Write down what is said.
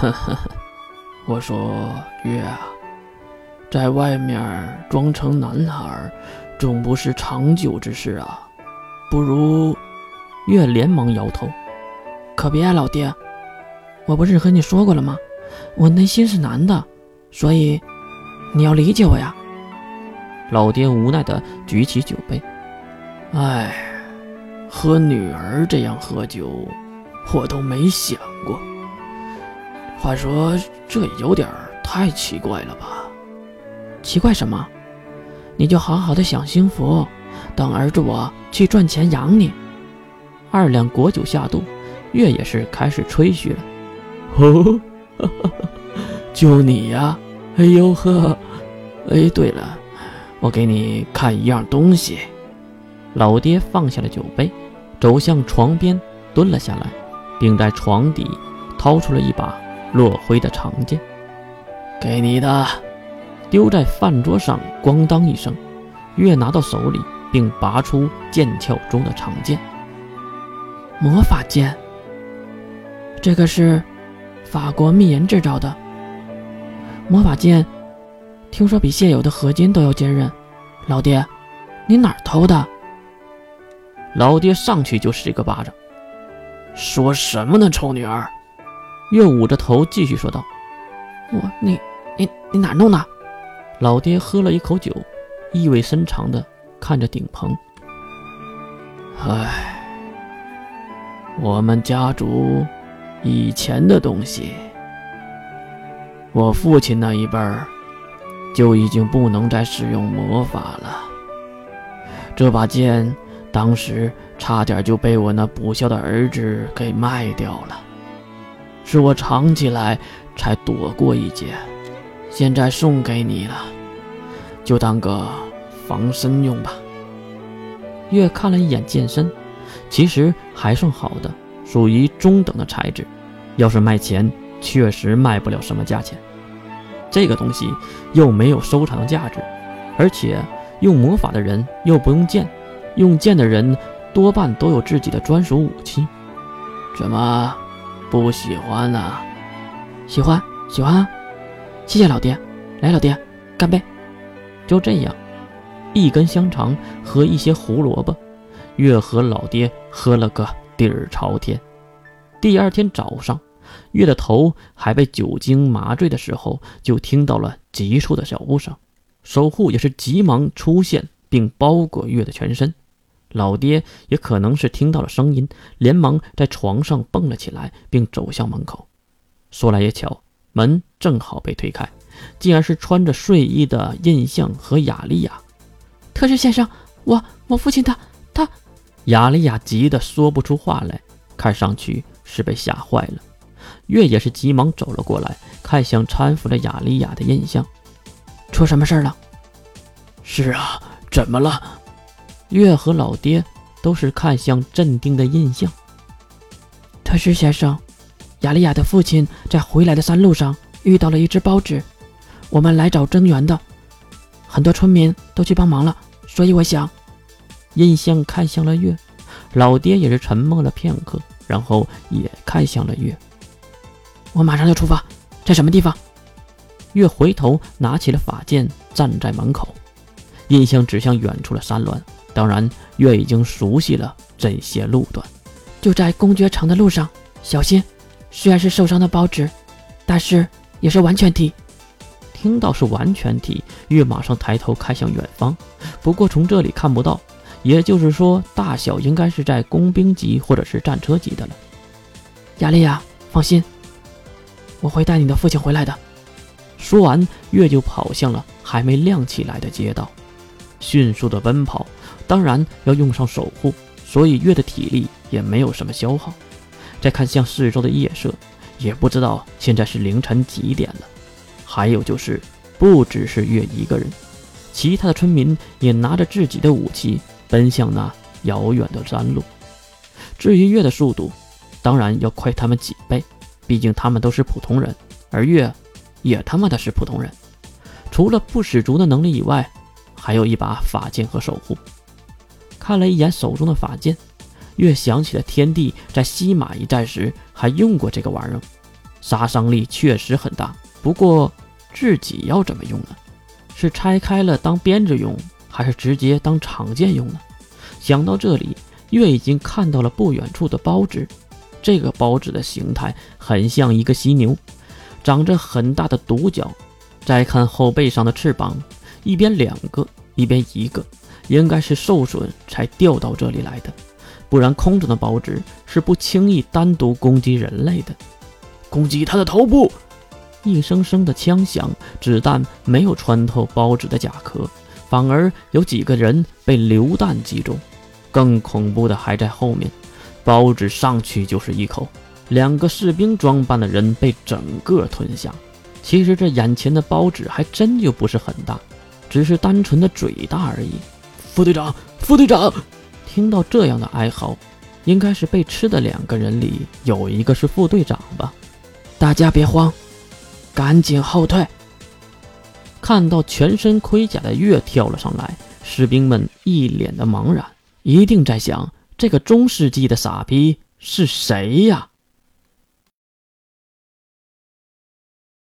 呵呵呵，我说月啊，在外面装成男孩，总不是长久之事啊。不如，月连忙摇头，可别，老爹，我不是和你说过了吗？我内心是男的，所以你要理解我呀。老爹无奈的举起酒杯，哎，和女儿这样喝酒，我都没想过。话说，这有点太奇怪了吧？奇怪什么？你就好好的享幸福，等儿子我去赚钱养你。二两果酒下肚，月也是开始吹嘘了。哦，就你呀？哎呦呵！哎，对了。我给你看一样东西。老爹放下了酒杯，走向床边，蹲了下来，并在床底掏出了一把落灰的长剑。给你的，丢在饭桌上，咣当一声，月拿到手里，并拔出剑鞘中的长剑。魔法剑，这个是法国密研制造的魔法剑。听说比现有的合金都要坚韧，老爹，你哪儿偷的？老爹上去就是一个巴掌。说什么呢，臭女儿！月捂着头继续说道：“我，你，你，你哪弄的？”老爹喝了一口酒，意味深长的看着顶棚。唉，我们家族以前的东西，我父亲那一辈儿。就已经不能再使用魔法了。这把剑当时差点就被我那不孝的儿子给卖掉了，是我藏起来才躲过一劫。现在送给你了，就当个防身用吧。月看了一眼剑身，其实还算好的，属于中等的材质，要是卖钱，确实卖不了什么价钱。这个东西又没有收藏价值，而且用魔法的人又不用剑，用剑的人多半都有自己的专属武器。怎么不喜欢呢？喜欢，喜欢啊！谢谢老爹，来，老爹，干杯！就这样，一根香肠和一些胡萝卜，月和老爹喝了个底儿朝天。第二天早上。月的头还被酒精麻醉的时候，就听到了急促的脚步声，守护也是急忙出现，并包裹月的全身。老爹也可能是听到了声音，连忙在床上蹦了起来，并走向门口。说来也巧，门正好被推开，竟然是穿着睡衣的印象和雅丽亚。特使先生，我我父亲他他……雅丽亚急得说不出话来，看上去是被吓坏了。月也是急忙走了过来，看向搀扶着雅丽亚的印象，出什么事了？是啊，怎么了？月和老爹都是看向镇定的印象。特使先生，雅丽亚的父亲在回来的山路上遇到了一只包纸，我们来找增援的，很多村民都去帮忙了，所以我想。印象看向了月，老爹也是沉默了片刻，然后也看向了月。我马上就出发，在什么地方？月回头拿起了法剑，站在门口。印象指向远处的山峦。当然，月已经熟悉了这些路段，就在公爵城的路上，小心。虽然是受伤的包纸，但是也是完全体。听到是完全体，月马上抬头看向远方。不过从这里看不到，也就是说，大小应该是在工兵级或者是战车级的了。亚丽亚，放心。我会带你的父亲回来的。说完，月就跑向了还没亮起来的街道，迅速的奔跑。当然要用上守护，所以月的体力也没有什么消耗。再看向四周的夜色，也不知道现在是凌晨几点了。还有就是，不只是月一个人，其他的村民也拿着自己的武器奔向那遥远的山路。至于月的速度，当然要快他们几倍。毕竟他们都是普通人，而月也他妈的是普通人。除了不死族的能力以外，还有一把法剑和守护。看了一眼手中的法剑，月想起了天帝在西马一战时还用过这个玩意儿。杀伤力确实很大。不过自己要怎么用呢？是拆开了当鞭子用，还是直接当长剑用呢？想到这里，月已经看到了不远处的包纸。这个包纸的形态很像一个犀牛，长着很大的独角。再看后背上的翅膀，一边两个，一边一个，应该是受损才掉到这里来的，不然空中的包纸是不轻易单独攻击人类的。攻击他的头部！一声声的枪响，子弹没有穿透包纸的甲壳，反而有几个人被榴弹击中。更恐怖的还在后面，包纸上去就是一口，两个士兵装扮的人被整个吞下。其实这眼前的包纸还真就不是很大，只是单纯的嘴大而已。副队长，副队长，听到这样的哀嚎，应该是被吃的两个人里有一个是副队长吧？大家别慌，赶紧后退。看到全身盔甲的月跳了上来，士兵们一脸的茫然，一定在想这个中世纪的傻逼是谁呀？